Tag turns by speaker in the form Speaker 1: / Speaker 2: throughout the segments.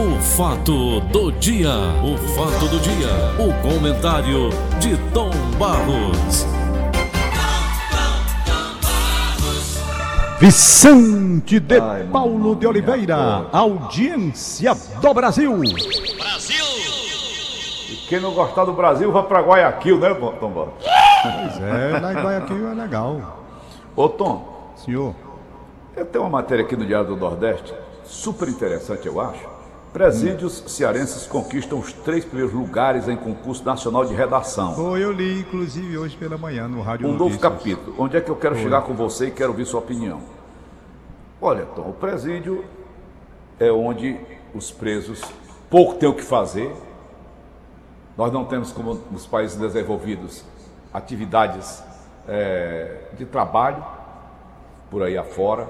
Speaker 1: O fato do dia, o fato do dia, o comentário de Tom Barros.
Speaker 2: Vicente de Paulo de Oliveira, audiência do Brasil.
Speaker 3: E quem não gostar do Brasil, vai pra Guayaquil, né, Tom Barros?
Speaker 2: Pois é, em Guayaquil é legal.
Speaker 3: Ô, Tom,
Speaker 2: Senhor,
Speaker 3: eu tenho uma matéria aqui no Diário do Nordeste, super interessante, eu acho. Presídios cearenses conquistam os três primeiros lugares em concurso nacional de redação.
Speaker 2: foi eu li inclusive hoje pela manhã no Rádio
Speaker 3: Um novo
Speaker 2: Notícias.
Speaker 3: capítulo. Onde é que eu quero chegar com você e quero ouvir sua opinião? Olha, Tom, o presídio é onde os presos pouco têm o que fazer. Nós não temos, como nos países desenvolvidos, atividades eh, de trabalho por aí afora.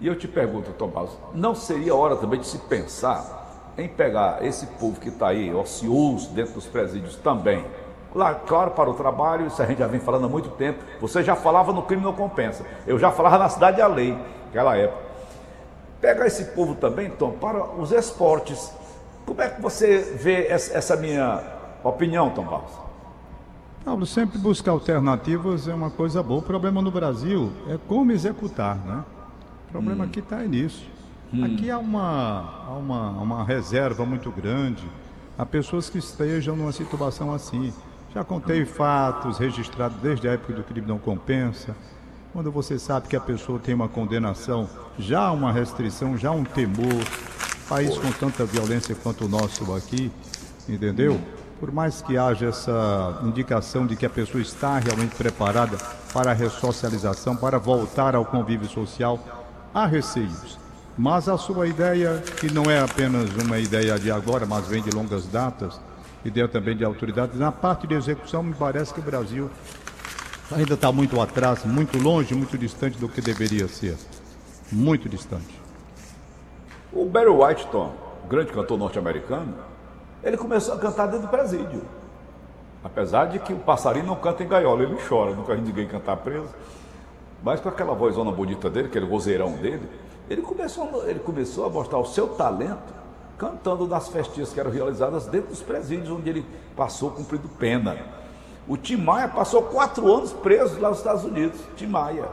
Speaker 3: E eu te pergunto, Tomás, não seria hora também de se pensar em pegar esse povo que está aí, ocioso dentro dos presídios também? Lá, claro, para o trabalho, isso a gente já vem falando há muito tempo. Você já falava no crime não compensa. Eu já falava na cidade da lei, naquela época. Pegar esse povo também, Tom, para os esportes. Como é que você vê essa, minha opinião, Tom Barros?
Speaker 2: Paulo, sempre buscar alternativas é uma coisa boa. O problema no Brasil é como executar, né? O problema aqui está nisso. Aqui há uma, há uma, uma reserva muito grande. Há pessoas que estejam numa situação assim. Já contei fatos registrados desde a época do crime não compensa. Quando você sabe que a pessoa tem uma condenação, já há uma restrição, já há um temor. País com tanta violência quanto o nosso aqui, entendeu? Por mais que haja essa indicação de que a pessoa está realmente preparada para a ressocialização, para voltar ao convívio social, há receios. Mas a sua ideia, que não é apenas uma ideia de agora, mas vem de longas datas, ideia também de autoridades, na parte de execução, me parece que o Brasil ainda está muito atrás, muito longe, muito distante do que deveria ser. Muito distante.
Speaker 3: O Barry White, grande cantor norte-americano, ele começou a cantar dentro do presídio. Apesar de que o passarinho não canta em gaiola, ele chora, nunca vi ninguém cantar preso. Mas com aquela vozona bonita dele, aquele vozeirão dele, ele começou, ele começou a mostrar o seu talento cantando nas festinhas que eram realizadas dentro dos presídios onde ele passou cumprindo pena. O Tim Maia passou quatro anos preso lá nos Estados Unidos. Tim Maia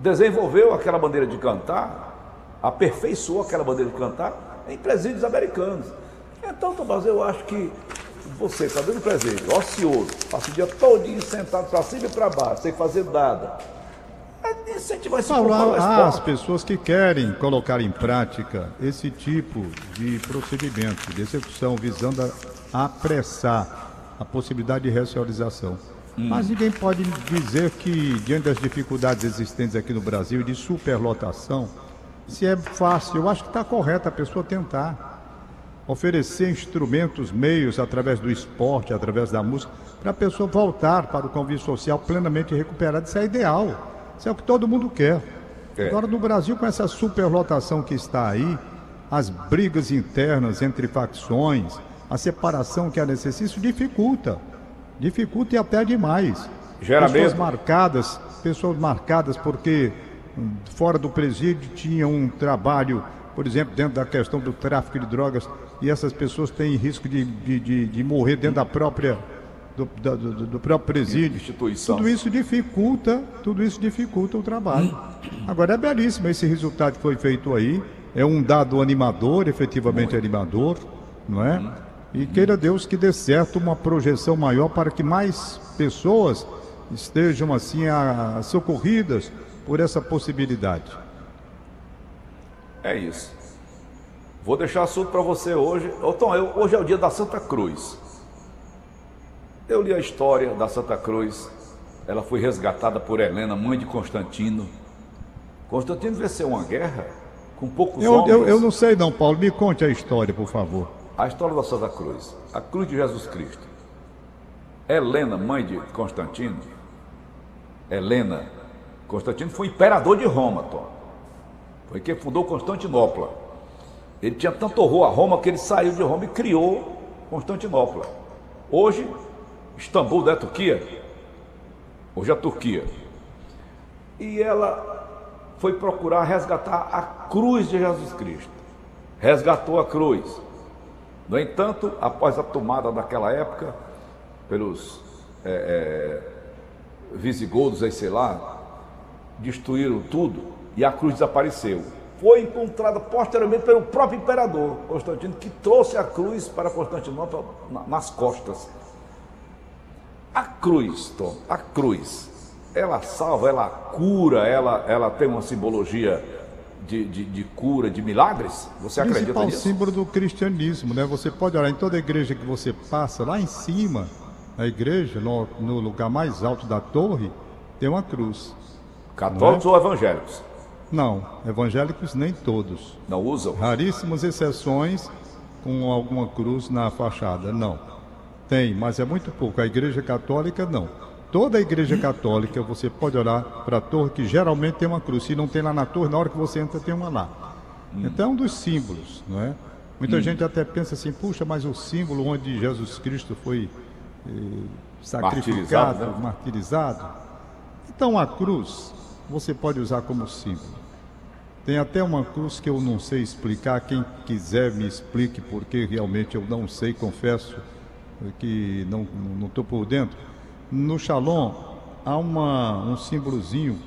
Speaker 3: desenvolveu aquela maneira de cantar, aperfeiçoou aquela maneira de cantar em presídios americanos. Então, Tomás, eu acho que você está dentro do presídio, ocioso, passa o dia todinho sentado para cima e para baixo, sem fazer nada. É incentivar esse
Speaker 2: as
Speaker 3: esporte.
Speaker 2: pessoas que querem colocar em prática esse tipo de procedimento, de execução, visando a apressar a possibilidade de ressocialização. Mas ninguém pode dizer que, diante das dificuldades existentes aqui no Brasil, de superlotação, se é fácil. Eu acho que está correto a pessoa tentar oferecer instrumentos, meios, através do esporte, através da música, para a pessoa voltar para o convívio social plenamente recuperada. Isso é ideal. Isso é o que todo mundo quer.
Speaker 3: É.
Speaker 2: Agora, no Brasil, com essa superlotação que está aí, as brigas internas entre facções, a separação que é necessária, isso dificulta. Dificulta e até demais.
Speaker 3: Gera
Speaker 2: pessoas marcadas, pessoas marcadas porque hum, fora do presídio tinha um trabalho, por exemplo, dentro da questão do tráfico de drogas, e essas pessoas têm risco de, de, de, de morrer dentro da própria do, do, do próprio presídio.
Speaker 3: Instituição.
Speaker 2: Tudo isso dificulta, tudo isso dificulta o trabalho. Agora é belíssimo esse resultado que foi feito aí. É um dado animador, efetivamente animador, não é? E queira Deus que dê certo uma projeção maior para que mais pessoas estejam assim a- socorridas por essa possibilidade.
Speaker 3: É isso. Vou deixar assunto para você hoje. Ô, Tom, eu- hoje é o dia da Santa Cruz. Eu li a história da Santa Cruz. Ela foi resgatada por Helena, mãe de Constantino. Constantino venceu uma guerra com poucos
Speaker 2: Eu,
Speaker 3: homens.
Speaker 2: eu, eu não sei não, Paulo. Me conte a história, por favor.
Speaker 3: A história da Santa Cruz. A cruz de Jesus Cristo. Helena, mãe de Constantino. Helena. Constantino foi imperador de Roma, Tom. Foi quem fundou Constantinopla. Ele tinha tanto horror a Roma que ele saiu de Roma e criou Constantinopla. Hoje, Istambul da Turquia. Hoje é a Turquia. E ela foi procurar resgatar a cruz de Jesus Cristo. resgatou a cruz. No entanto, após a tomada daquela época, pelos é, é, visigodos, aí sei lá, destruíram tudo e a cruz desapareceu. Foi encontrada posteriormente pelo próprio imperador Constantino, que trouxe a cruz para Constantinopla nas costas. A cruz, Tom, a cruz, ela salva, ela cura, ela, ela tem uma simbologia de, de, de, cura, de milagres? Você acredita
Speaker 2: Principal
Speaker 3: nisso?
Speaker 2: símbolo do cristianismo, né? Você pode olhar em toda igreja que você passa, lá em cima, na igreja, no, no lugar mais alto da torre, tem uma cruz.
Speaker 3: Católicos é? ou evangélicos?
Speaker 2: Não, evangélicos nem todos.
Speaker 3: Não usam?
Speaker 2: Raríssimas exceções com alguma cruz na fachada, não. Tem, mas é muito pouco. A igreja católica, não. Toda a igreja católica, você pode olhar para a torre, que geralmente tem uma cruz. Se não tem lá na torre, na hora que você entra, tem uma lá. Hum. Então é um dos símbolos, não é? Muita hum. gente até pensa assim, puxa, mas o símbolo onde Jesus Cristo foi eh, sacrificado, martirizado, né? martirizado. Então a cruz, você pode usar como símbolo. Tem até uma cruz que eu não sei explicar. Quem quiser me explique, porque realmente eu não sei, confesso que não estou por dentro. No Shalom há uma, um símbolozinho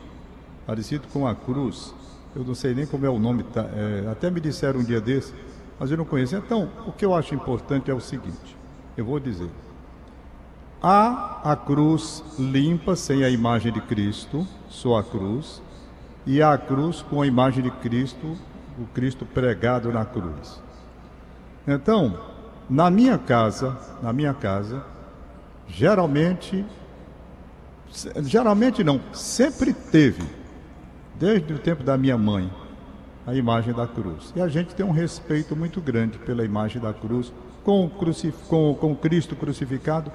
Speaker 2: parecido com a cruz. Eu não sei nem como é o nome, tá? é, até me disseram um dia desse, mas eu não conheço. Então, o que eu acho importante é o seguinte: eu vou dizer. Há a cruz limpa, sem a imagem de Cristo, só a cruz e a cruz com a imagem de Cristo, o Cristo pregado na cruz. Então, na minha casa, na minha casa, geralmente, geralmente não, sempre teve, desde o tempo da minha mãe, a imagem da cruz. E a gente tem um respeito muito grande pela imagem da cruz, com, crucif com, com Cristo crucificado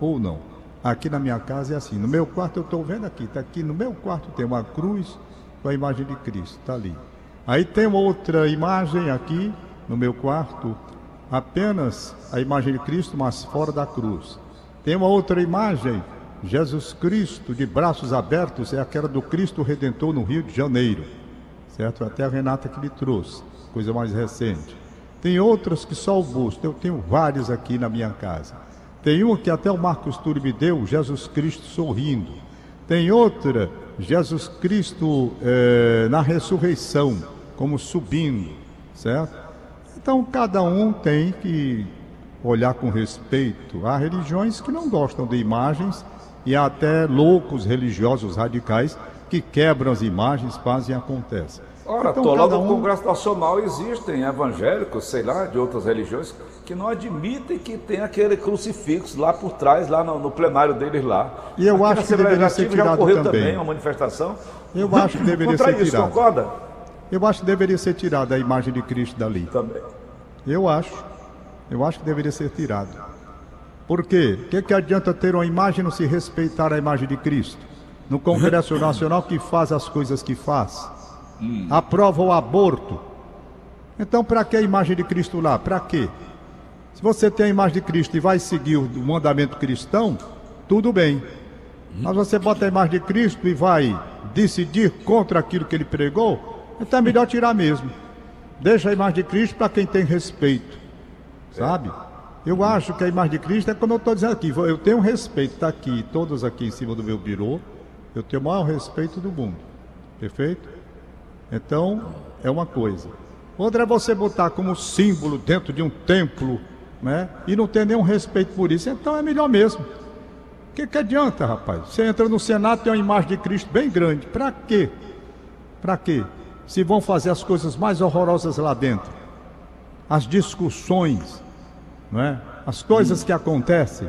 Speaker 2: ou não. Aqui na minha casa é assim. No meu quarto eu estou vendo aqui, está aqui no meu quarto tem uma cruz com a imagem de Cristo, está ali. Aí tem outra imagem aqui no meu quarto, apenas a imagem de Cristo, mas fora da cruz. Tem uma outra imagem, Jesus Cristo de braços abertos, é aquela do Cristo Redentor no Rio de Janeiro, certo? Até a Renata que me trouxe, coisa mais recente. Tem outras que só o busto, eu tenho vários aqui na minha casa. Tem uma que até o Marcos Túlio me deu, Jesus Cristo sorrindo. Tem outra Jesus Cristo é, na ressurreição, como subindo, certo? Então cada um tem que olhar com respeito. Há religiões que não gostam de imagens e há até loucos religiosos radicais que quebram as imagens, fazem e acontece.
Speaker 3: Ora, então, lá no um... Congresso Nacional existem evangélicos, sei lá, de outras religiões, que não admitem que tem aquele crucifixo lá por trás, lá no, no plenário deles lá.
Speaker 2: E eu Aqui acho que deveria ser tirado já ocorreu também. também
Speaker 3: uma manifestação.
Speaker 2: Eu acho que deveria ser
Speaker 3: isso,
Speaker 2: tirado.
Speaker 3: concorda?
Speaker 2: Eu acho que deveria ser tirada a imagem de Cristo dali.
Speaker 3: Também.
Speaker 2: Eu acho. Eu acho que deveria ser tirado. Por quê? O que, que adianta ter uma imagem e não se respeitar a imagem de Cristo? No Congresso Nacional que faz as coisas que faz. Hum. Aprova o aborto. Então, para que a imagem de Cristo lá? Para quê? Se você tem a imagem de Cristo e vai seguir o mandamento cristão, tudo bem. Mas você bota a imagem de Cristo e vai decidir contra aquilo que ele pregou, então é melhor tirar mesmo. Deixa a imagem de Cristo para quem tem respeito. Sabe? Eu acho que a imagem de Cristo é como eu estou dizendo aqui. Eu tenho respeito, está aqui, todos aqui em cima do meu birô. Eu tenho o maior respeito do mundo. Perfeito? Então, é uma coisa. Outra é você botar como símbolo dentro de um templo né? E não tem nenhum respeito por isso, então é melhor mesmo. O que, que adianta, rapaz? Você entra no Senado tem uma imagem de Cristo bem grande. Para quê? Para quê? Se vão fazer as coisas mais horrorosas lá dentro, as discussões, não é? as coisas que acontecem.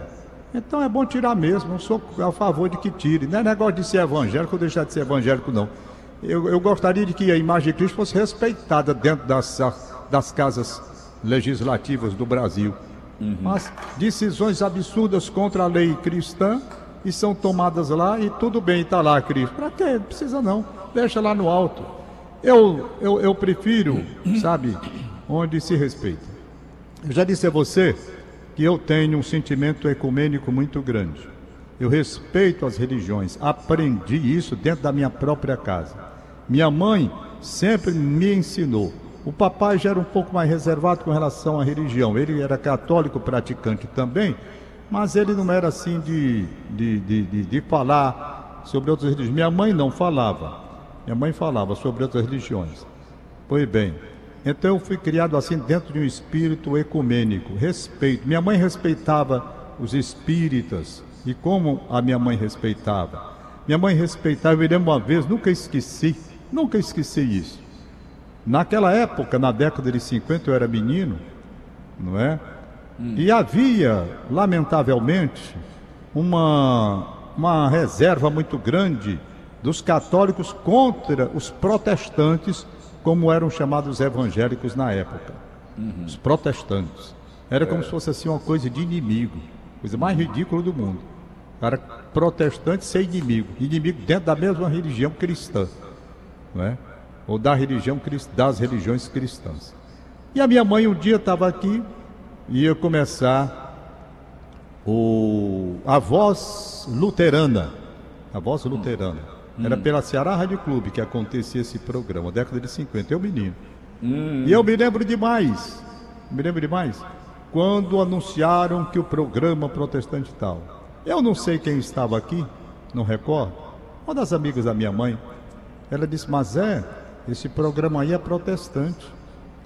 Speaker 2: Então é bom tirar mesmo, não sou a favor de que tire. Não é negócio de ser evangélico ou deixar de ser evangélico, não. Eu, eu gostaria de que a imagem de Cristo fosse respeitada dentro das, das casas legislativas do Brasil. Uhum. Mas decisões absurdas contra a lei cristã e são tomadas lá e tudo bem, está lá, Cristo. Para quê? Precisa não. Deixa lá no alto. Eu, eu, eu prefiro, sabe, onde se respeita. Eu já disse a você que eu tenho um sentimento ecumênico muito grande. Eu respeito as religiões, aprendi isso dentro da minha própria casa. Minha mãe sempre me ensinou O papai já era um pouco mais reservado com relação à religião. Ele era católico praticante também, mas ele não era assim de, de, de, de, de falar sobre outras religiões. Minha mãe não falava. Minha mãe falava sobre outras religiões. Pois bem, então eu fui criado assim dentro de um espírito ecumênico, respeito. Minha mãe respeitava os espíritas e como a minha mãe respeitava. Minha mãe respeitava, eu me lembro uma vez, nunca esqueci, nunca esqueci isso. Naquela época, na década de 50, eu era menino, não é? Hum. E havia, lamentavelmente, uma, uma reserva muito grande dos católicos contra os protestantes, como eram chamados evangélicos na época. Uhum. Os protestantes. Era como é. se fosse assim uma coisa de inimigo, coisa mais ridícula do mundo. Cara protestante ser inimigo, inimigo dentro da mesma religião cristã, não é? ou da religião das religiões cristãs. E a minha mãe um dia estava aqui e ia começar o, a voz luterana. A voz luterana. Hum. Era pela Ceará Rádio Clube que acontecia esse programa, década de 50, eu menino. Hum. E eu me lembro demais, me lembro demais, quando anunciaram que o programa protestante tal. Eu não sei quem estava aqui, não recordo. Uma das amigas da minha mãe, ela disse, mas é, esse programa aí é protestante.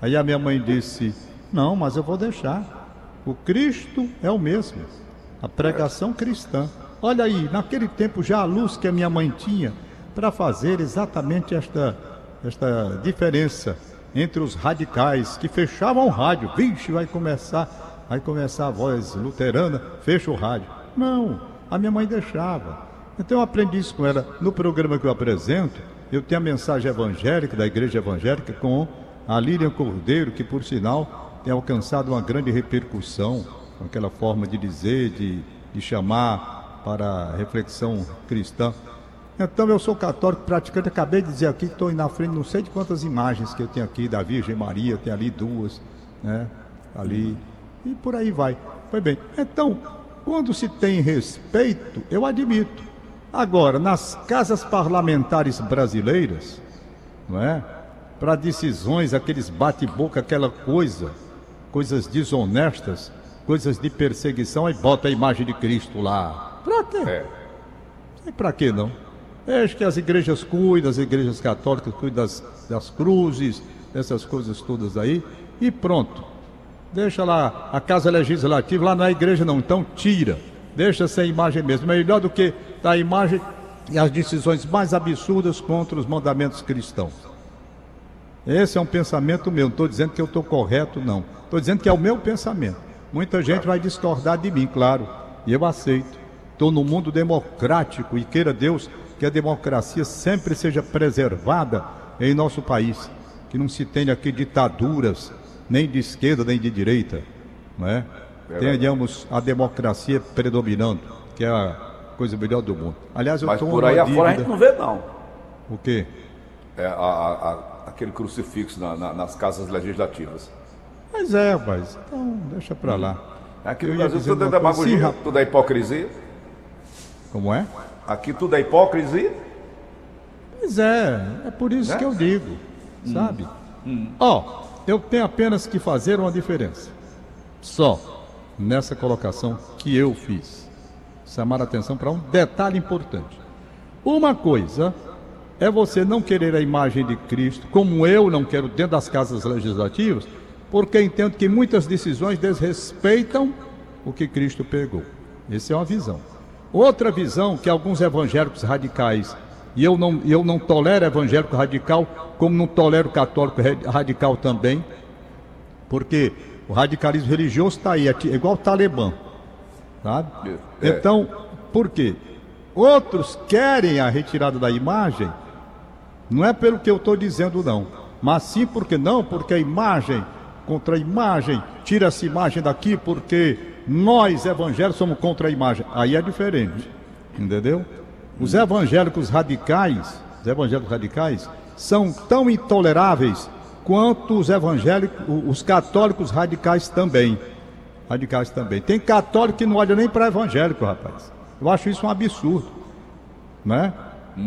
Speaker 2: Aí a minha mãe disse: Não, mas eu vou deixar. O Cristo é o mesmo. A pregação cristã. Olha aí, naquele tempo já a luz que a minha mãe tinha para fazer exatamente esta, esta diferença entre os radicais que fechavam o rádio. Vixe, vai começar, vai começar a voz luterana, fecha o rádio. Não, a minha mãe deixava. Então eu aprendi isso com ela no programa que eu apresento eu tenho a mensagem evangélica da igreja evangélica com a Lilian Cordeiro, que por sinal tem alcançado uma grande repercussão, com aquela forma de dizer, de, de chamar para reflexão cristã. Então eu sou católico praticante, acabei de dizer aqui que estou na frente, não sei de quantas imagens que eu tenho aqui da Virgem Maria, tem ali duas, né? Ali, e por aí vai. Foi bem. Então, quando se tem respeito, eu admito. Agora, nas casas parlamentares brasileiras, não é? Para decisões, aqueles bate-boca, aquela coisa, coisas desonestas, coisas de perseguição, aí bota a imagem de Cristo lá. Para quê? É. Sei para quê não. Acho que as igrejas cuidam, as igrejas católicas cuidam das, das cruzes, dessas coisas todas aí, e pronto. Deixa lá a casa legislativa, lá na igreja não, então tira. Deixa sem imagem mesmo. Melhor do que da imagem e as decisões mais absurdas contra os mandamentos cristãos. Esse é um pensamento meu, não estou dizendo que eu estou correto, não. Estou dizendo que é o meu pensamento. Muita gente vai discordar de mim, claro, e eu aceito. Estou no mundo democrático e queira Deus que a democracia sempre seja preservada em nosso país. Que não se tenha aqui ditaduras, nem de esquerda nem de direita. Não é? Tenhamos a democracia predominando, que é a coisa melhor do mundo. Aliás, eu
Speaker 3: Mas por aí afora a gente não vê, não.
Speaker 2: O quê?
Speaker 3: É, a, a, aquele crucifixo na, na, nas casas legislativas.
Speaker 2: Mas é, rapaz. Então, deixa pra lá.
Speaker 3: Aqui no Brasil é demagogia, sim, tudo é hipocrisia.
Speaker 2: Como é?
Speaker 3: Aqui tudo é hipocrisia.
Speaker 2: Pois é, é por isso é? que eu digo, hum. sabe? Hum. Ó, hum. oh, eu tenho apenas que fazer uma diferença. Só nessa colocação que eu fiz chamar a atenção para um detalhe importante. Uma coisa é você não querer a imagem de Cristo, como eu não quero dentro das casas legislativas, porque entendo que muitas decisões desrespeitam o que Cristo pegou. Essa é uma visão. Outra visão que alguns evangélicos radicais, e eu não, eu não tolero evangélico radical, como não tolero católico radical também, porque o radicalismo religioso está aí, é igual o Talibã sabe? É. Então, por quê? Outros querem a retirada da imagem, não é pelo que eu estou dizendo, não, mas sim porque não, porque a imagem, contra a imagem, tira essa imagem daqui porque nós evangélicos somos contra a imagem. Aí é diferente, entendeu? Os evangélicos radicais, os evangélicos radicais, são tão intoleráveis quanto os evangélicos, os católicos radicais também radicais também. Tem católico que não olha nem para evangélico, rapaz. Eu acho isso um absurdo, né?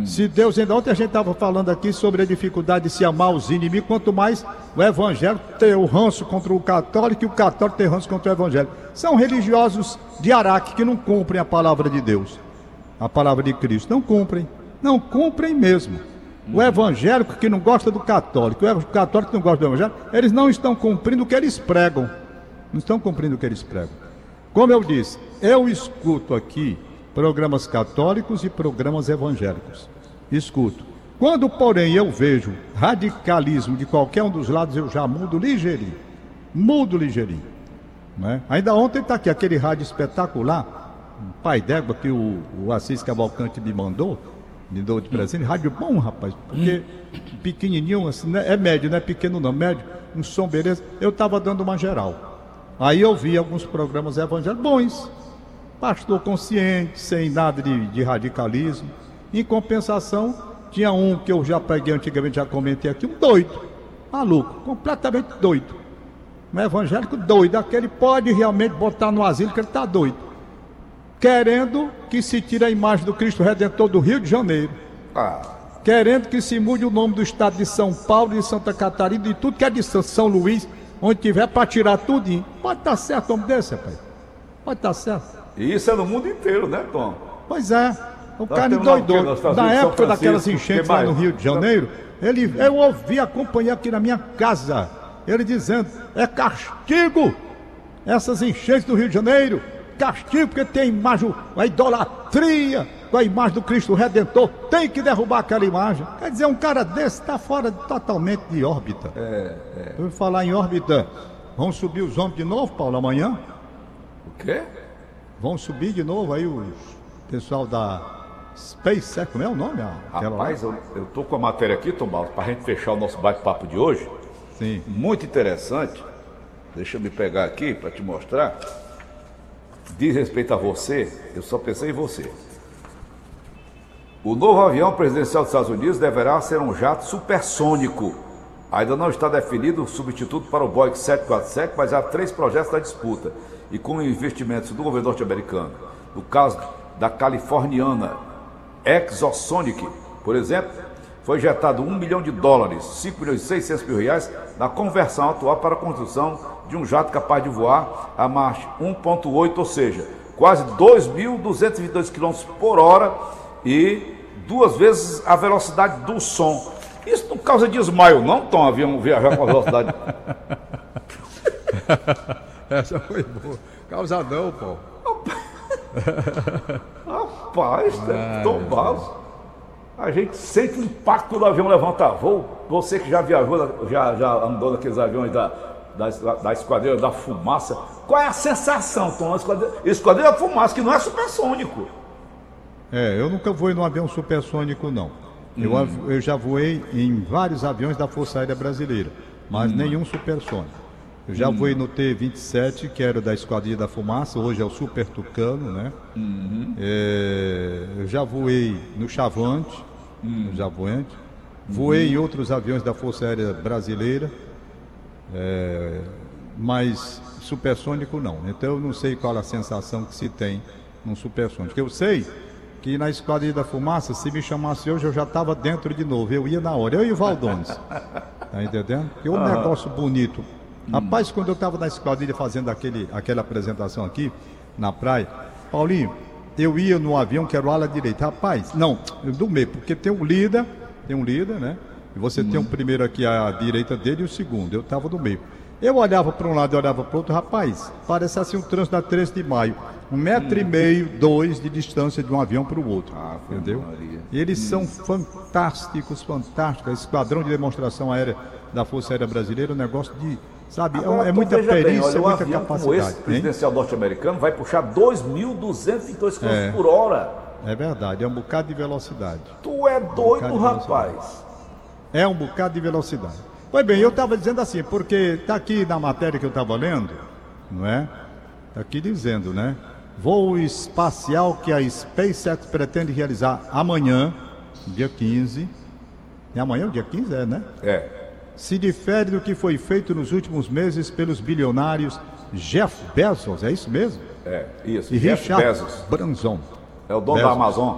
Speaker 2: Se Deus ainda ontem a gente estava falando aqui sobre a dificuldade de se amar os inimigos, quanto mais o evangélico ter o ranço contra o católico e o católico ter ranço contra o evangélico. São religiosos de Araque que não cumprem a palavra de Deus, a palavra de Cristo. Não cumprem, não cumprem mesmo. O evangélico que não gosta do católico, o católico que não gosta do evangélico, eles não estão cumprindo o que eles pregam. Não estão cumprindo o que eles pregam. Como eu disse, eu escuto aqui programas católicos e programas evangélicos. Escuto. Quando, porém, eu vejo radicalismo de qualquer um dos lados, eu já mudo ligeirinho. Mudo ligeirinho. Né? Ainda ontem está aqui aquele rádio espetacular, um pai d'égua que o, o Assis Cavalcante me mandou, me deu de presente. Rádio bom, rapaz, porque pequenininho, assim, né? é médio, não é pequeno não, médio, um som beleza. Eu estava dando uma geral. Aí eu vi alguns programas evangélicos bons, pastor consciente, sem nada de, de, radicalismo. Em compensação, tinha um que eu já peguei antigamente, já comentei aqui, um doido, maluco, completamente doido. Um evangélico doido, aquele pode realmente botar no asilo que ele está doido. Querendo que se tire a imagem do Cristo Redentor do Rio de Janeiro. Ah. Querendo que se mude o nome do estado de São Paulo, de Santa Catarina, de tudo que é de São Luís, onde tiver para tirar tudinho. Pode estar tá certo homem desse, rapaz. Pode estar tá certo.
Speaker 3: E isso é no mundo inteiro, né, Tom?
Speaker 2: Pois é. O nós cara endoidou. Na época daquelas enchentes lá no Rio de Janeiro, ele, eu ouvi acompanhar aqui na minha casa, ele dizendo, é castigo essas enchentes do Rio de Janeiro, castigo porque tem imagem, a idolatria com a imagem do Cristo Redentor, tem que derrubar aquela imagem. Quer dizer, um cara desse está fora totalmente de órbita. É, é. Falar em órbita. Vamos subir os homens de novo, Paulo, amanhã?
Speaker 3: O quê?
Speaker 2: Vão subir de novo aí o pessoal da SpaceX, como é o nome?
Speaker 3: Rapaz, eu, eu tô com a matéria aqui, Tomás, para a gente fechar o nosso bate-papo de hoje. Sim. Muito interessante. Deixa eu me pegar aqui para te mostrar. Diz respeito a você, eu só pensei em você. O novo avião presidencial dos Estados Unidos deverá ser um jato supersônico. Ainda não está definido o substituto para o Boeing 747, mas há três projetos da disputa e com investimentos do governo norte-americano. No caso da californiana Exosonic, por exemplo, foi injetado 1 milhão de dólares, 5 milhões e 600 mil reais, na conversão atual para a construção de um jato capaz de voar a marcha 1.8, ou seja, quase 2.222 km por hora e duas vezes a velocidade do som. Isso não causa desmaio, não, Tom, avião viajar com a velocidade.
Speaker 2: Essa foi boa. Causadão, pô.
Speaker 3: Rapaz, ah, tombado. A gente sente o impacto do avião levantar voo. Você que já viajou, já, já andou naqueles aviões da, da, da esquadrilha da fumaça. Qual é a sensação, Tom? Esquadrilha, esquadrilha da fumaça, que não é supersônico.
Speaker 2: É, eu nunca voei num avião supersônico, não. Hum. Eu, eu já voei em vários aviões da Força Aérea Brasileira, mas hum. nenhum supersônico. Eu já hum. voei no T-27, que era da Esquadrilha da Fumaça, hoje é o Super Tucano, né? Uhum. É, eu já voei no Chavante, uhum. no Javante. Voei uhum. em outros aviões da Força Aérea Brasileira, é, mas supersônico não. Então eu não sei qual a sensação que se tem num supersônico. Eu sei que na Esquadrilha da Fumaça, se me chamasse hoje, eu já estava dentro de novo. Eu ia na hora. Eu e o Valdones. Tá entendendo? Porque um negócio bonito Rapaz, quando eu estava na esquadrilha fazendo aquele, aquela apresentação aqui na praia, Paulinho, eu ia no avião que era o ala direita. Rapaz, não, do meio, porque tem um líder, tem um líder, né? E você tem um primeiro aqui à direita dele e o segundo. Eu estava no meio. Eu olhava para um lado e olhava para o outro, rapaz, parece assim um trânsito da 13 de maio. Um metro hum. e meio, dois de distância de um avião para o outro. Ah, entendeu? E eles hum. são fantásticos, fantásticos. Esquadrão de demonstração aérea da Força Aérea Brasileira, um negócio de Sabe, é Agora, é, é muita perícia, bem, olha, é muita um capacidade. Como esse
Speaker 3: presidencial norte-americano vai puxar 2.202 km é, por hora.
Speaker 2: É verdade, é um bocado de velocidade.
Speaker 3: Tu é doido, um rapaz.
Speaker 2: É um bocado de velocidade. Pois bem, eu estava dizendo assim, porque está aqui na matéria que eu estava lendo, não é? Está aqui dizendo, né? Voo espacial que a SpaceX pretende realizar amanhã, dia 15. E amanhã, o dia 15 é, né?
Speaker 3: É
Speaker 2: se difere do que foi feito nos últimos meses pelos bilionários Jeff Bezos, é isso mesmo?
Speaker 3: É, isso.
Speaker 2: E Jeff Richard Bezos. Branson.
Speaker 3: É o dono Bezos. da Amazon.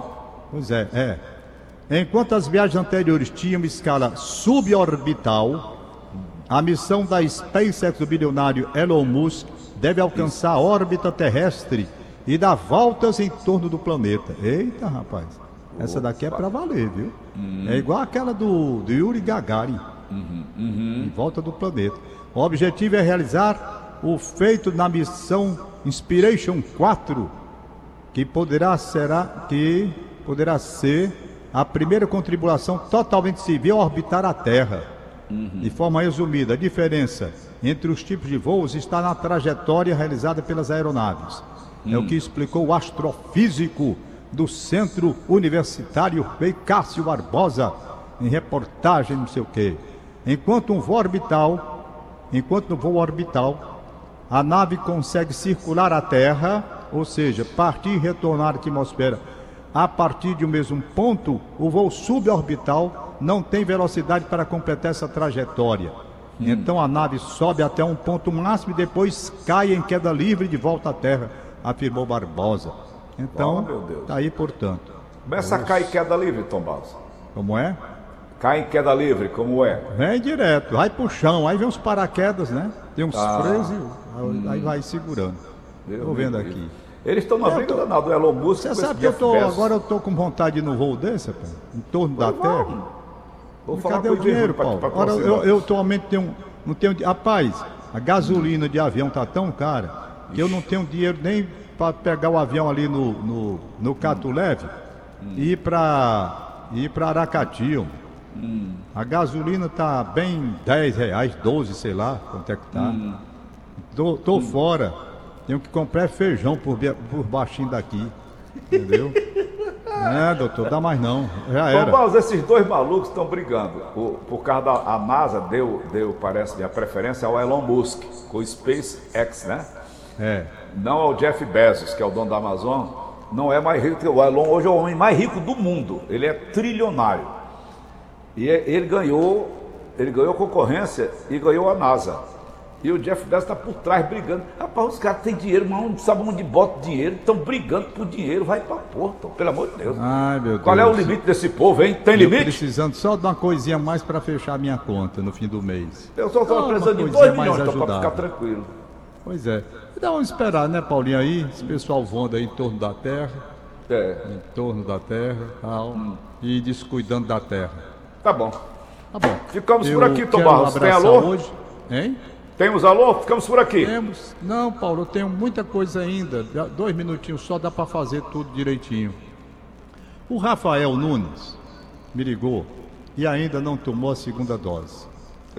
Speaker 2: Pois é, é. Enquanto as viagens anteriores tinham escala suborbital, a missão da SpaceX do bilionário Elon Musk deve alcançar a órbita terrestre e dar voltas em torno do planeta. Eita, rapaz. Essa daqui é para valer, viu? Uhum. É igual aquela do, do Yuri Gagarin. Uhum. Uhum. Em volta do planeta. O objetivo é realizar o feito na missão Inspiration 4, que poderá, será, que poderá ser a primeira contribuição totalmente civil a orbitar a Terra. Uhum. De forma resumida, a diferença entre os tipos de voos está na trajetória realizada pelas aeronaves. Uhum. É o que explicou o astrofísico do Centro Universitário Rei Cássio Barbosa, em reportagem não sei o quê. Enquanto um voo orbital, enquanto no voo orbital, a nave consegue circular a Terra, ou seja, partir e retornar à atmosfera a partir de um mesmo ponto, o voo suborbital não tem velocidade para completar essa trajetória. Hum. Então a nave sobe até um ponto máximo e depois cai em queda livre de volta à Terra, afirmou Barbosa. Então, oh, tá aí, portanto.
Speaker 3: Começa a cair em queda livre, Tom Barros.
Speaker 2: Como é?
Speaker 3: Cai em queda livre, como é?
Speaker 2: Vem direto, vai pro chão, aí vem uns paraquedas, né? Tem uns ah. freios e aí vai segurando. Estou vendo aqui.
Speaker 3: Eles estão na é, briga tô... danada do Elon Musk.
Speaker 2: Você sabe que eu tô, agora eu tô com vontade no voo desse, pô, em torno da Terra. Vou falar cadê o dinheiro, Paulo? Pra, pra agora eu, eu atualmente tenho, não tenho, rapaz, a gasolina de avião tá tão cara que Ixi. eu não tenho dinheiro nem para pegar o avião ali no, no, no Catuleve hum. e ir para ir para Aracati. Hum. A gasolina tá bem 10 reais, 12, sei lá, quanto é que tá. Hum. Tô, tô hum. fora. Tenho que comprar feijão por, por baixinho daqui. Entendeu? É, doutor, dá mais não. Já era.
Speaker 3: Vamos, esses dois malucos estão brigando. Por, por causa da a NASA deu, deu, parece, a preferência ao Elon Musk, com o SpaceX, né? É. Não ao Jeff Bezos, que é o dono da Amazon. Não é mais rico que o Elon, hoje é o homem mais rico do mundo. Ele é trilionário. E é, ele ganhou, ele ganhou concorrência e ganhou a NASA. E o Jeff Bezos está por trás brigando. Rapaz, os caras têm dinheiro, mas não sabem onde bota dinheiro, estão brigando por dinheiro, vai para porta, pelo amor de Deus.
Speaker 2: Ai, meu
Speaker 3: Qual
Speaker 2: Deus.
Speaker 3: é o limite desse povo, hein? Tem limite?
Speaker 2: precisando só de uma coisinha mais para fechar a minha conta no fim do mês.
Speaker 3: Eu só estou precisando de 2 milhões então, para ficar tranquilo.
Speaker 2: Pois é. Então vamos esperar, né, Paulinho, aí, esse pessoal voando aí em torno da Terra. É. Em torno da Terra, tal, hum. e descuidando da Terra.
Speaker 3: Tá bom.
Speaker 2: Tá bom.
Speaker 3: Ficamos Eu por aqui, Tom Barros. Tem alô? Hoje. Hein? Temos alô? Ficamos por aqui.
Speaker 2: Temos. Não, Paulo, eu tenho muita coisa ainda. Dois minutinhos só dá para fazer tudo direitinho. O Rafael Nunes me ligou e ainda não tomou a segunda dose.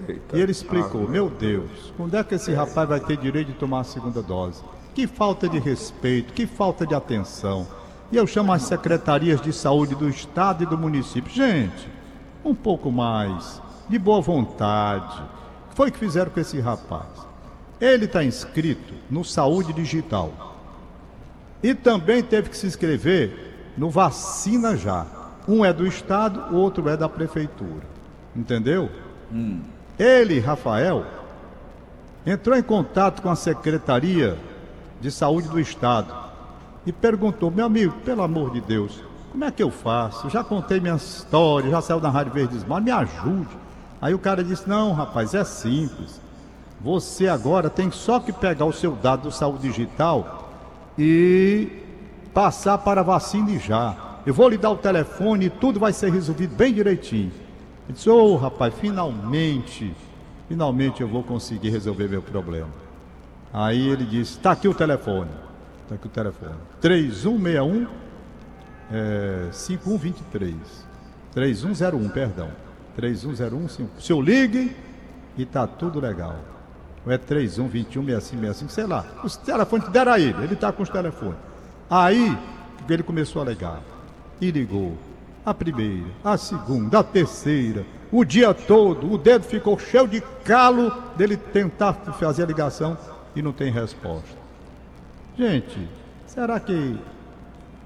Speaker 2: Eita. E ele explicou: ah, Meu Deus, quando é que esse rapaz vai ter direito de tomar a segunda dose? Que falta de respeito, que falta de atenção. E eu chamo as secretarias de saúde do estado e do município. Gente, um pouco mais de boa vontade foi que fizeram com esse rapaz? Ele está inscrito no Saúde Digital. E também teve que se inscrever no Vacina Já. Um é do Estado, o outro é da Prefeitura. Entendeu? Hum. Ele, Rafael, entrou em contato com a Secretaria de Saúde do Estado e perguntou: meu amigo, pelo amor de Deus, como é que eu faço? Já contei minha história, já saiu da Rádio Verdes Mar, me ajude. Aí o cara disse: Não, rapaz, é simples. Você agora tem só que pegar o seu dado do saúde digital e passar para a vacina e já. Eu vou lhe dar o telefone e tudo vai ser resolvido bem direitinho. Ele disse: Ô oh, rapaz, finalmente, finalmente eu vou conseguir resolver meu problema. Aí ele disse: Está aqui o telefone. Está aqui o telefone. 3161 é, 5123. 3101, perdão. 3101. O senhor ligue e tá tudo legal. Ou é 31 21 65 sei lá. Os telefones deram a ele, ele tá com os telefones. Aí ele começou a ligar. E ligou. A primeira, a segunda, a terceira, o dia todo, o dedo ficou cheio de calo dele tentar fazer a ligação e não tem resposta. Gente, será que.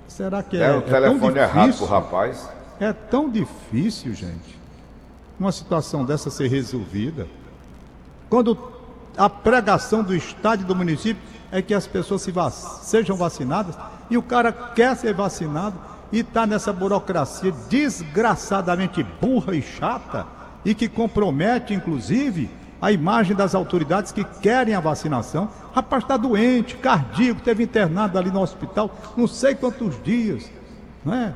Speaker 2: Será que é.
Speaker 3: É o telefone é errado pro rapaz?
Speaker 2: É tão difícil, gente uma situação dessa ser resolvida, quando a pregação do Estado e do município é que as pessoas se vac sejam vacinadas e o cara quer ser vacinado e está nessa burocracia desgraçadamente burra e chata e que compromete, inclusive, a imagem das autoridades que querem a vacinação. Rapaz, está doente, cardíaco, teve internado ali no hospital, não sei quantos dias, não é?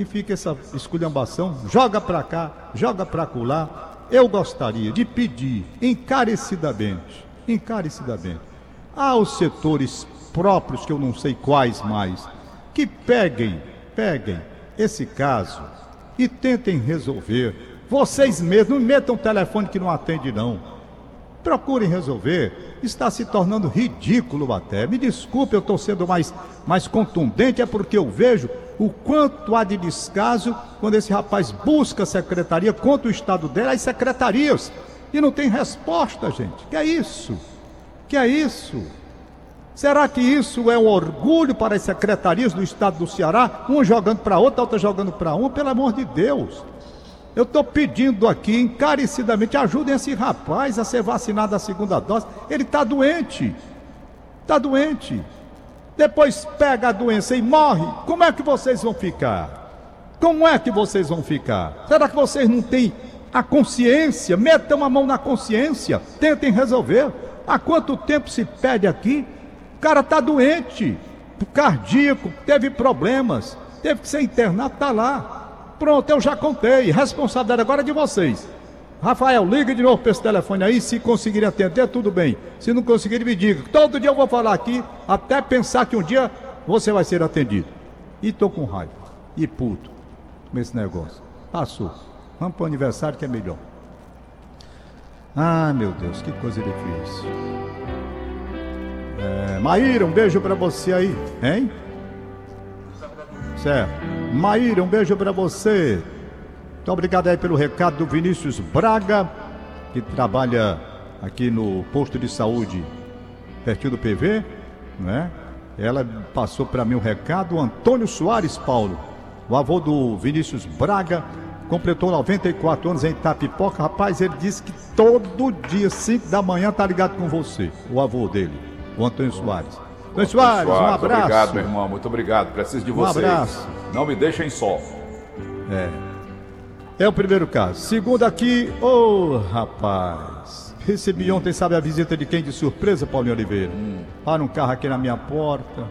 Speaker 2: E fica essa esculhambação, joga para cá, joga para colar. Eu gostaria de pedir encarecidamente, encarecidamente, aos setores próprios, que eu não sei quais mais, que peguem, peguem esse caso e tentem resolver. Vocês mesmos, não metam o telefone que não atende, não. Procurem resolver. Está se tornando ridículo até. Me desculpe, eu estou sendo mais, mais contundente, é porque eu vejo o quanto há de descaso quando esse rapaz busca a secretaria contra o estado dele, as secretarias, e não tem resposta, gente. Que é isso? Que é isso? Será que isso é um orgulho para as secretarias do estado do Ceará? Um jogando para outra, outra jogando para um? Pelo amor de Deus. Eu estou pedindo aqui encarecidamente, ajudem esse rapaz a ser vacinado a segunda dose. Ele está doente. Está doente. Depois pega a doença e morre. Como é que vocês vão ficar? Como é que vocês vão ficar? Será que vocês não têm a consciência? Metam a mão na consciência. Tentem resolver. Há quanto tempo se pede aqui? O cara está doente, cardíaco, teve problemas, teve que ser internado, está lá. Pronto, eu já contei. Responsabilidade agora é de vocês. Rafael, liga de novo para esse telefone aí. Se conseguirem atender, tudo bem. Se não conseguirem, me diga. Todo dia eu vou falar aqui, até pensar que um dia você vai ser atendido. E tô com raiva. E puto com esse negócio. Passou. Vamos para o aniversário que é melhor. Ah, meu Deus, que coisa difícil. É, Maíra, um beijo para você aí, hein? Certo. Maíra, um beijo para você. Muito obrigado aí pelo recado do Vinícius Braga, que trabalha aqui no posto de saúde pertinho do PV, né? Ela passou para mim o recado. O Antônio Soares Paulo, o avô do Vinícius Braga, completou 94 anos em Itapipoca. Rapaz, ele disse que todo dia, 5 da manhã, tá ligado com você, o avô dele, o Antônio Soares. Antônio Soares, um abraço.
Speaker 3: Obrigado, meu irmão, muito obrigado. Preciso de vocês.
Speaker 2: Um abraço.
Speaker 3: Não me deixem só.
Speaker 2: É. É o primeiro caso. Segundo aqui, ô oh, rapaz. Recebi ontem, sabe a visita de quem de surpresa, Paulinho Oliveira? Hum. Para um carro aqui na minha porta.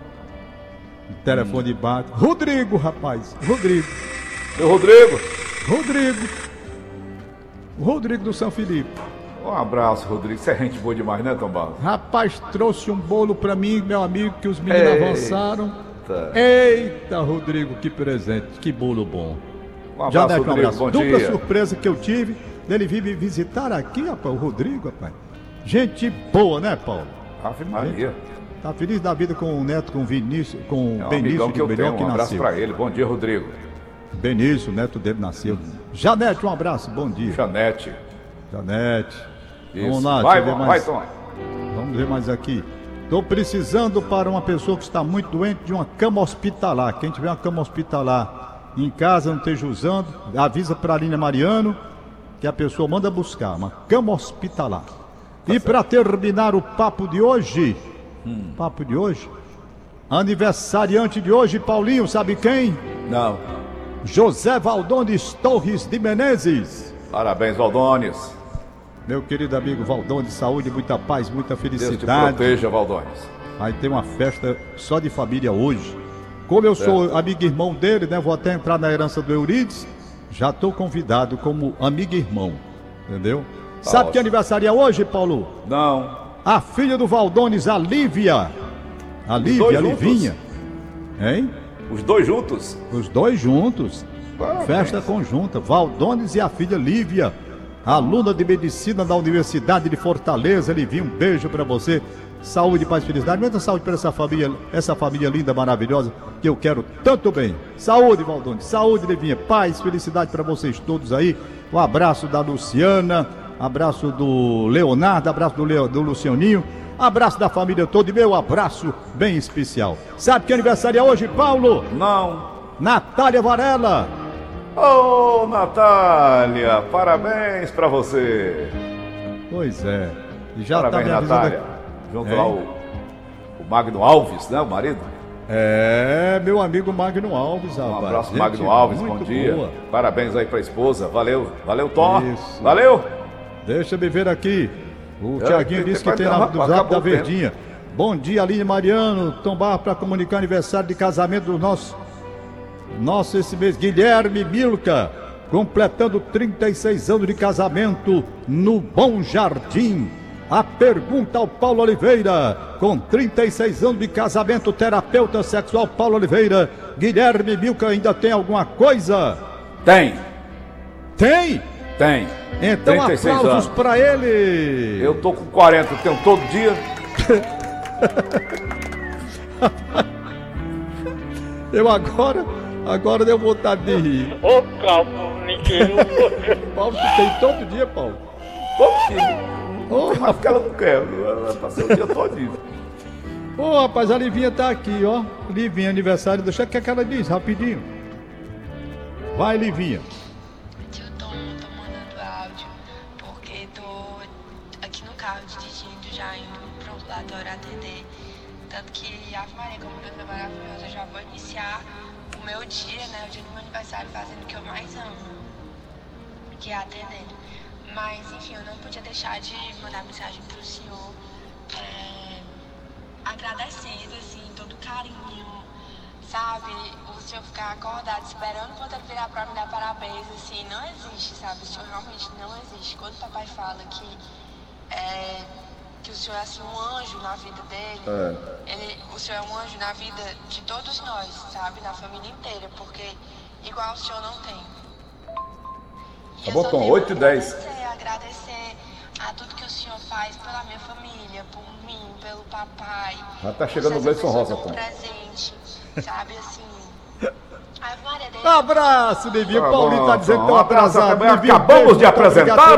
Speaker 2: O telefone hum. bate. Rodrigo, rapaz. Rodrigo.
Speaker 3: Meu Rodrigo.
Speaker 2: Rodrigo. Rodrigo do São Felipe.
Speaker 3: Um abraço, Rodrigo. Você é gente boa demais, né, Tom Barros?
Speaker 2: Rapaz, trouxe um bolo pra mim, meu amigo, que os meninos Eita. avançaram. Eita, Rodrigo, que presente. Que bolo bom.
Speaker 3: Um abraço, Janete, um abraço. Bom
Speaker 2: Dupla
Speaker 3: dia.
Speaker 2: surpresa que eu tive dele vir me visitar aqui, rapaz, o Rodrigo, rapaz. Gente boa, né, Paulo?
Speaker 3: Ave Maria.
Speaker 2: Tá feliz da vida com o neto, com o Vinícius, com
Speaker 3: é
Speaker 2: o Benício
Speaker 3: que eu tenho. Um abraço para ele. Bom dia, Rodrigo.
Speaker 2: Benício, o neto dele nasceu. Janete, um abraço, bom dia.
Speaker 3: Janete.
Speaker 2: Janete.
Speaker 3: Isso. Vamos lá, vai, ver mais. vai, Tom.
Speaker 2: Vamos ver mais aqui. Estou precisando para uma pessoa que está muito doente de uma cama hospitalar. Quem tiver uma cama hospitalar em casa não esteja usando, avisa para a linha Mariano que a pessoa manda buscar uma cama hospitalar. Tá e para terminar o papo de hoje, hum. papo de hoje, aniversariante de hoje, Paulinho, sabe quem?
Speaker 3: Não.
Speaker 2: José Valdones Torres de Menezes.
Speaker 3: Parabéns, Valdones.
Speaker 2: Meu querido amigo Valdones, saúde, muita paz, muita felicidade. Deus
Speaker 3: te proteja, Valdones.
Speaker 2: Vai ter uma festa só de família hoje. Como eu sou amigo e irmão dele, né? Vou até entrar na herança do Eurides. Já estou convidado como amigo e irmão. Entendeu? Tá Sabe que aniversaria hoje, Paulo?
Speaker 3: Não.
Speaker 2: A filha do Valdones, a Lívia. A Lívia, a Livinha. Hein?
Speaker 3: Os dois juntos?
Speaker 2: Os dois juntos. Parabéns. Festa conjunta. Valdones e a filha Lívia. Aluna de medicina da Universidade de Fortaleza. Livinha, um beijo para você. Saúde, paz felicidade. Muita saúde para essa família, essa família linda, maravilhosa, que eu quero tanto bem. Saúde, Valdone. Saúde, Levinha. Paz, felicidade para vocês todos aí. Um abraço da Luciana, abraço do Leonardo, abraço do, Leo, do Lucianinho. Abraço da família toda e meu abraço bem especial. Sabe que aniversário é hoje, Paulo?
Speaker 3: Não.
Speaker 2: Natália Varela.
Speaker 3: Ô, oh, Natália, parabéns para você.
Speaker 2: Pois é. E já
Speaker 3: parabéns,
Speaker 2: tá
Speaker 3: Natália. Junto é. ao o Magno Alves, né? O marido.
Speaker 2: É, meu amigo Magno Alves, rapaz.
Speaker 3: Um abraço,
Speaker 2: Gente
Speaker 3: Magno Alves, bom dia.
Speaker 2: boa.
Speaker 3: Parabéns aí pra esposa. Valeu, valeu, Tom.
Speaker 2: Isso.
Speaker 3: Valeu.
Speaker 2: Deixa eu ver aqui. O
Speaker 3: É,
Speaker 2: Tiaguinho
Speaker 3: tem-
Speaker 2: disse que tem na, do zap da
Speaker 3: o.
Speaker 2: Verdinha. Bom dia, Aline Mariano. Tombar para comunicar aniversário de casamento do nosso. Nosso esse mês, Guilherme Milka, completando 36 anos de casamento no Bom Jardim. A pergunta ao Paulo Oliveira, com 36 anos de casamento, terapeuta sexual Paulo Oliveira, Guilherme Milka ainda tem alguma coisa?
Speaker 3: Tem,
Speaker 2: Tem!
Speaker 3: tem.
Speaker 2: Então
Speaker 3: 36
Speaker 2: aplausos pra ele!
Speaker 3: Eu tô com 40, tenho todo dia.
Speaker 2: Eu agora, agora deu vontade de rir.
Speaker 4: Ô, calma, Miquel.
Speaker 2: Paulo, tu tem todo dia, Paulo.
Speaker 3: Todo dia.
Speaker 2: Ô,
Speaker 3: Mas porque ela não quer, ela passei o dia todinho.
Speaker 2: Ô, rapaz, a Livinha tá aqui, ó. Livinha, aniversário. Deixa que que ela diz, rapidinho. Vai, Livinha.
Speaker 5: Meu dia, né, o dia do meu aniversário, fazendo o que eu mais amo, que é atendendo. Mas, enfim, eu não podia deixar de mandar mensagem pro senhor, é, agradecendo, assim, todo o carinho, sabe? O senhor ficar acordado esperando quando ele virar pra me dar parabéns, assim, não existe, sabe? O senhor realmente não existe. Quando o papai fala que, é, que o senhor é assim, um anjo na vida dele, ele, o senhor é um anjo na vida de todos nós, sabe? Na família inteira, porque igual o senhor não tem. E
Speaker 3: Tá bom, Tom,
Speaker 5: tenho a
Speaker 3: 8 e 10.
Speaker 5: Agradecer, agradecer a tudo que o senhor faz pela minha família, por mim, pelo papai.
Speaker 3: Já tá chegando o Gleison Rosa, Tom.
Speaker 5: presente, sabe, assim...
Speaker 2: Abraço, Livinha.
Speaker 3: Tá
Speaker 2: Paulinho tá dizendo que tá
Speaker 3: Um
Speaker 2: atrasado.
Speaker 3: acabamos de apresentar.